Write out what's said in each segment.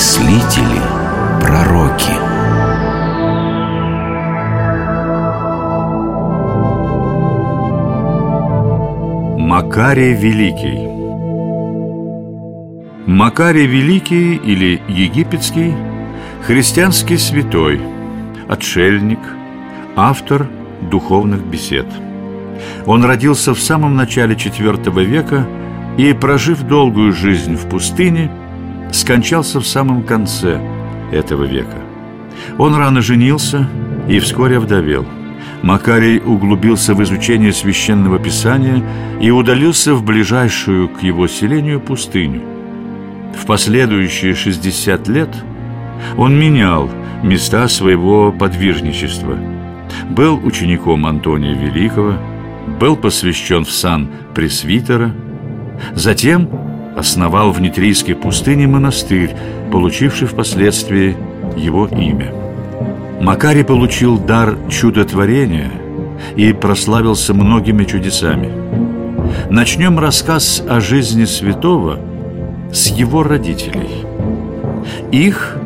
мыслители, пророки. Макарий Великий Макарий Великий или Египетский – христианский святой, отшельник, автор духовных бесед. Он родился в самом начале IV века и, прожив долгую жизнь в пустыне, скончался в самом конце этого века. Он рано женился и вскоре вдовел. Макарий углубился в изучение священного писания и удалился в ближайшую к его селению пустыню. В последующие 60 лет он менял места своего подвижничества. Был учеником Антония Великого, был посвящен в сан пресвитера, затем основал в Нитрийской пустыне монастырь, получивший впоследствии его имя. Макарий получил дар чудотворения и прославился многими чудесами. Начнем рассказ о жизни святого с его родителей. Их,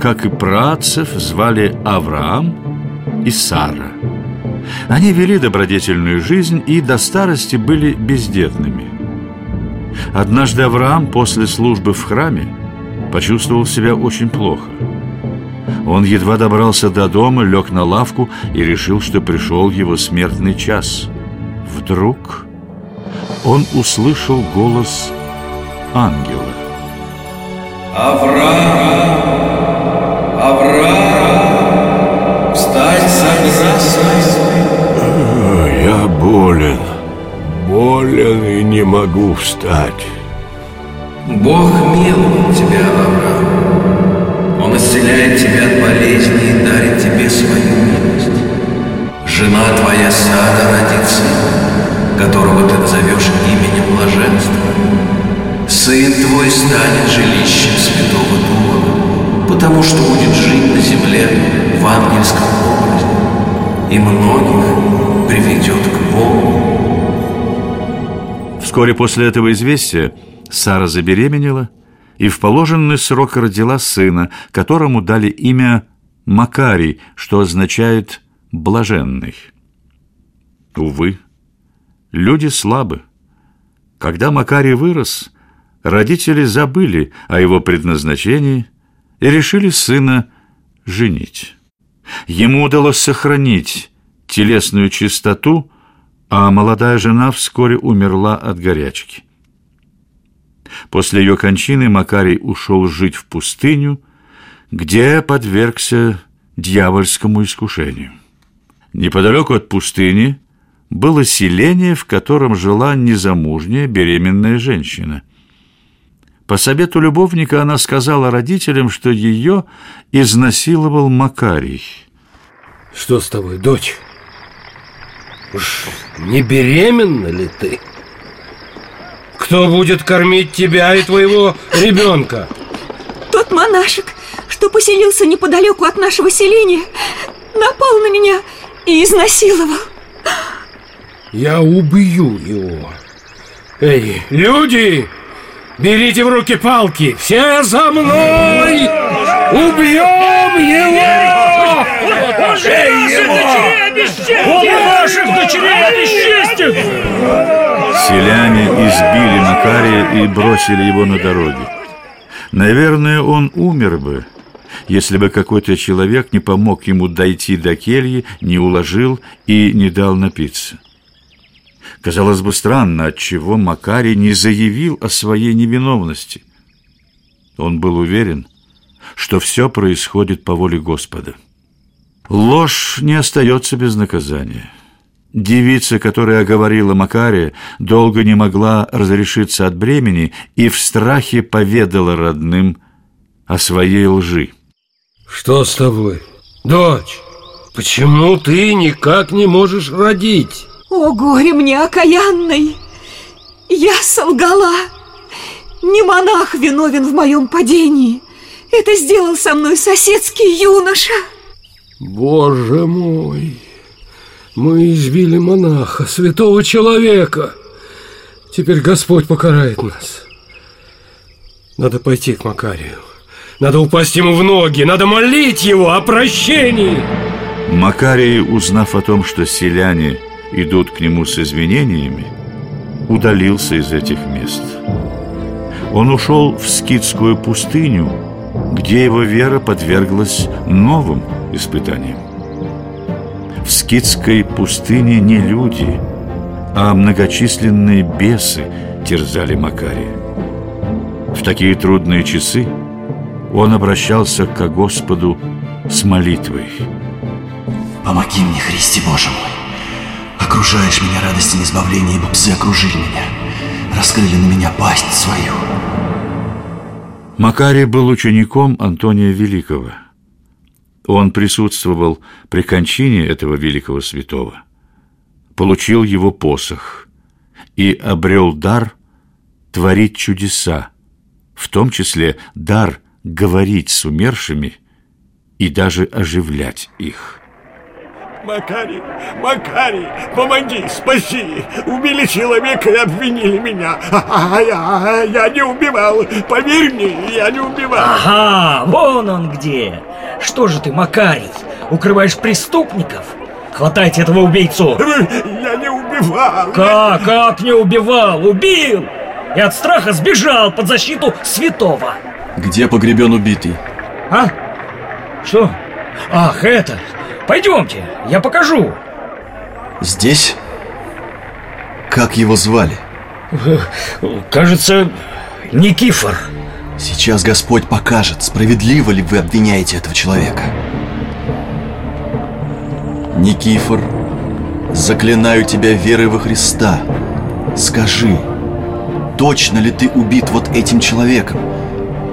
как и працев, звали Авраам и Сара. Они вели добродетельную жизнь и до старости были бездетными – Однажды Авраам после службы в храме почувствовал себя очень плохо. Он едва добрался до дома, лег на лавку и решил, что пришел его смертный час. Вдруг он услышал голос ангела. Авраам! Авраам! Встань, согласен! Я болен болен и не могу встать. Бог миловал тебя, Авраам. Он исцеляет тебя от болезни и дарит тебе свою милость. Жена твоя Сара родит сына, которого ты назовешь именем блаженства. Сын твой станет жилищем Святого Духа, потому что будет жить на земле в ангельском образе, и многих приведет к Богу. Вскоре после этого известия Сара забеременела и в положенный срок родила сына, которому дали имя Макарий, что означает «блаженный». Увы, люди слабы. Когда Макарий вырос, родители забыли о его предназначении и решили сына женить. Ему удалось сохранить телесную чистоту – а молодая жена вскоре умерла от горячки. После ее кончины Макарий ушел жить в пустыню, где подвергся дьявольскому искушению. Неподалеку от пустыни было селение, в котором жила незамужняя беременная женщина. По совету любовника она сказала родителям, что ее изнасиловал Макарий. «Что с тобой, дочь?» Уж не беременна ли ты? Кто будет кормить тебя и твоего ребенка? Тот монашек, что поселился неподалеку от нашего селения, напал на меня и изнасиловал. Я убью его. Эй, люди, берите в руки палки, все за мной! Убьем его! Эй, его! Он ваших дочерей обесчестит! Селяне избили Макария и бросили его на дороге. Наверное, он умер бы, если бы какой-то человек не помог ему дойти до кельи, не уложил и не дал напиться. Казалось бы, странно, отчего Макарий не заявил о своей невиновности. Он был уверен, что все происходит по воле Господа. Ложь не остается без наказания. Девица, которая оговорила Макария, долго не могла разрешиться от бремени и в страхе поведала родным о своей лжи. Что с тобой, дочь? Почему ты никак не можешь родить? О, горе мне окаянной! Я солгала! Не монах виновен в моем падении. Это сделал со мной соседский юноша. Боже мой! Мы избили монаха, святого человека. Теперь Господь покарает нас. Надо пойти к Макарию. Надо упасть ему в ноги, надо молить его о прощении. Макарий, узнав о том, что селяне идут к нему с извинениями, удалился из этих мест. Он ушел в скитскую пустыню, где его вера подверглась новым испытаниям. В скитской пустыне не люди, а многочисленные бесы терзали Макария. В такие трудные часы он обращался к Господу с молитвой. Помоги мне, Христе Боже мой. Окружаешь меня радостью избавления, ибо псы окружили меня. Раскрыли на меня пасть свою. Макарий был учеником Антония Великого. Он присутствовал при кончине этого великого святого, получил его посох и обрел дар творить чудеса, в том числе дар говорить с умершими и даже оживлять их. Макарий, Макарий, помоги, спаси! Убили человека и обвинили меня. А, я, я не убивал. Поверь мне, я не убивал. Ага, вон он где. Что же ты, Макарий, укрываешь преступников? Хватайте этого убийцу. Я не убивал. Как, как не убивал? Убил! И от страха сбежал под защиту святого. Где погребен убитый? А? Что? Ах, это... Пойдемте, я покажу. Здесь? Как его звали? Кажется, Никифор. Сейчас Господь покажет, справедливо ли вы обвиняете этого человека. Никифор, заклинаю тебя верой во Христа. Скажи, точно ли ты убит вот этим человеком,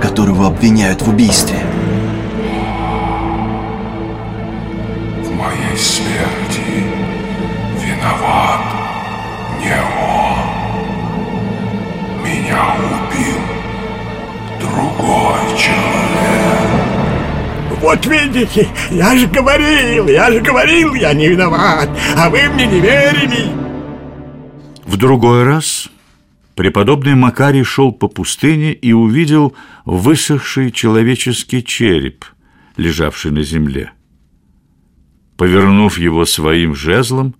которого обвиняют в убийстве? В моей смерти виноват другой человек. Вот видите, я же говорил, я же говорил, я не виноват, а вы мне не верили. В другой раз преподобный Макарий шел по пустыне и увидел высохший человеческий череп, лежавший на земле. Повернув его своим жезлом,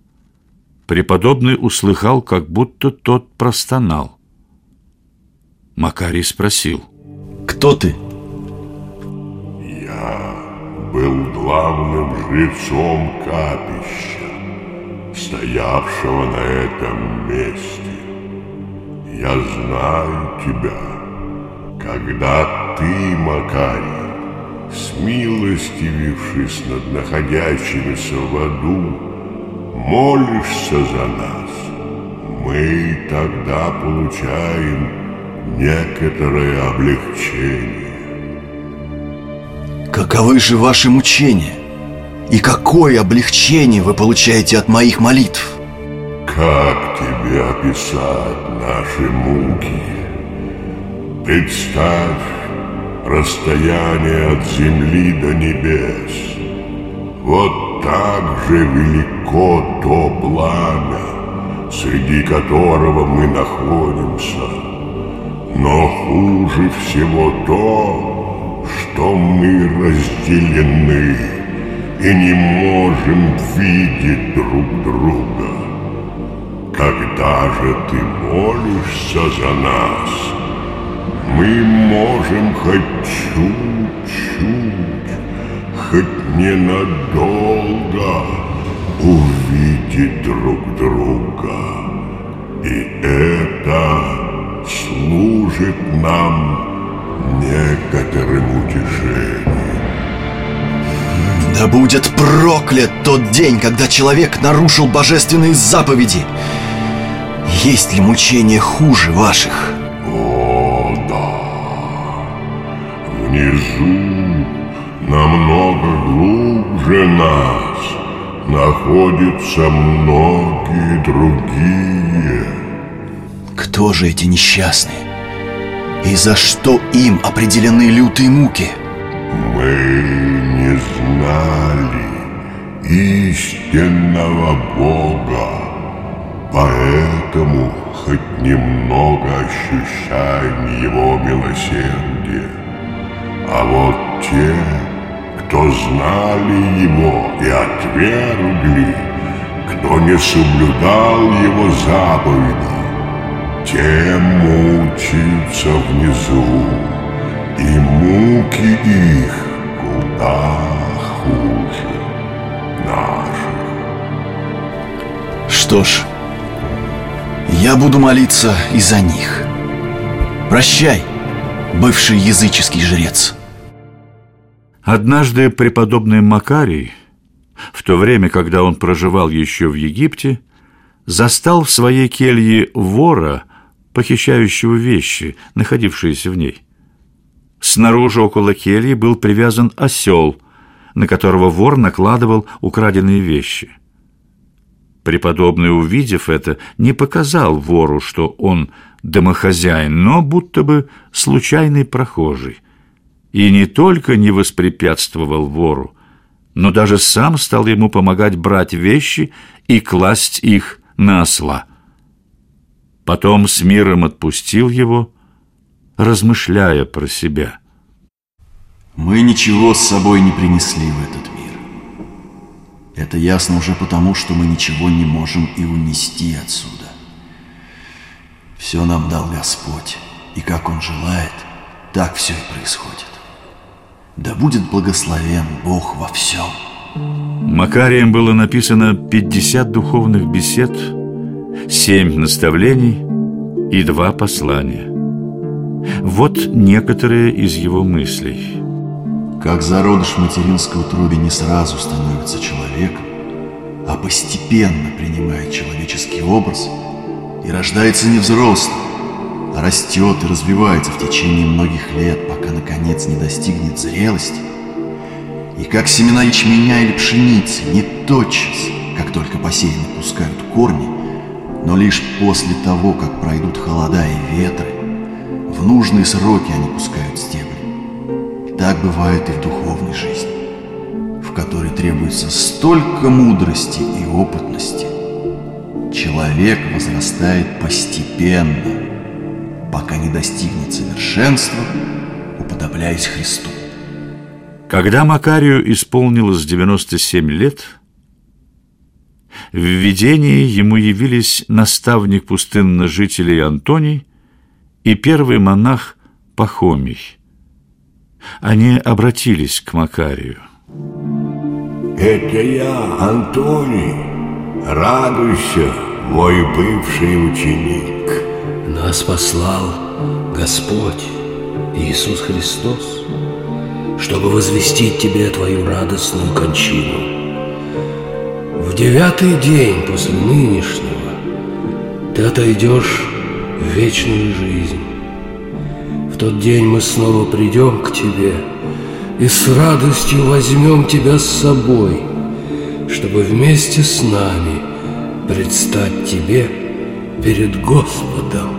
преподобный услыхал, как будто тот простонал. Макарий спросил. Кто ты? Я был главным жрецом капища, стоявшего на этом месте. Я знаю тебя, когда ты, Макарий, смилостивившись над находящимися в аду, молишься за нас, мы тогда получаем некоторое облегчение. Каковы же ваши мучения? И какое облегчение вы получаете от моих молитв? Как тебе описать наши муки? Представь расстояние от земли до небес. Вот так же велико то пламя, среди которого мы находимся. Но хуже всего то, что мы разделены и не можем видеть друг друга. Когда же ты молишься за нас, мы можем хоть чуть-чуть, хоть ненадолго увидеть друг друга. И это служит нам некоторым утешением. Да будет проклят тот день, когда человек нарушил божественные заповеди. Есть ли мучения хуже ваших? О, да. Внизу, намного глубже нас, находятся многие другие. Кто же эти несчастные? И за что им определены лютые муки? Мы не знали истинного Бога, поэтому хоть немного ощущаем Его милосердие. А вот те, кто знали его и отвергли, кто не соблюдал его заповеди, те мучаются внизу, и муки их куда хуже наших. Что ж, я буду молиться и за них. Прощай, бывший языческий жрец. Однажды преподобный Макарий, в то время, когда он проживал еще в Египте, застал в своей келье вора, похищающего вещи, находившиеся в ней. Снаружи около кельи был привязан осел, на которого вор накладывал украденные вещи. Преподобный, увидев это, не показал вору, что он домохозяин, но будто бы случайный прохожий. И не только не воспрепятствовал вору, но даже сам стал ему помогать брать вещи и класть их на осла. Потом с миром отпустил его, размышляя про себя. Мы ничего с собой не принесли в этот мир. Это ясно уже потому, что мы ничего не можем и унести отсюда. Все нам дал Господь, и как Он желает, так все и происходит. Да будет благословен Бог во всем. Макарием было написано 50 духовных бесед, 7 наставлений и два послания. Вот некоторые из его мыслей. Как зародыш в материнской утробе не сразу становится человеком, а постепенно принимает человеческий образ и рождается не взрослым, а растет и развивается в течение многих лет, пока наконец не достигнет зрелости. И как семена ячменя или пшеницы не тотчас, как только посеяны пускают корни, но лишь после того, как пройдут холода и ветры, в нужные сроки они пускают стебли. Так бывает и в духовной жизни, в которой требуется столько мудрости и опытности. Человек возрастает постепенно, пока не достигнет совершенства, уподобляясь Христу. Когда Макарию исполнилось 97 лет, в видении ему явились наставник пустынных жителей Антоний и первый монах Пахомий. Они обратились к Макарию. Это я, Антоний. Радуйся, мой бывший ученик. Нас послал Господь Иисус Христос, чтобы возвестить тебе твою радостную кончину. Девятый день после нынешнего ты отойдешь в вечную жизнь. В тот день мы снова придем к тебе и с радостью возьмем тебя с собой, чтобы вместе с нами предстать тебе перед Господом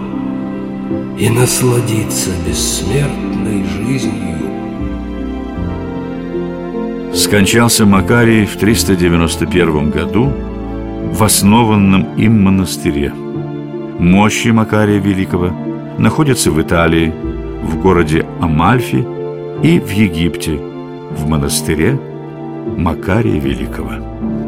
и насладиться бессмертной жизнью. Скончался Макарий в 391 году в основанном им монастыре. Мощи Макария Великого находятся в Италии, в городе Амальфи и в Египте, в монастыре Макария Великого.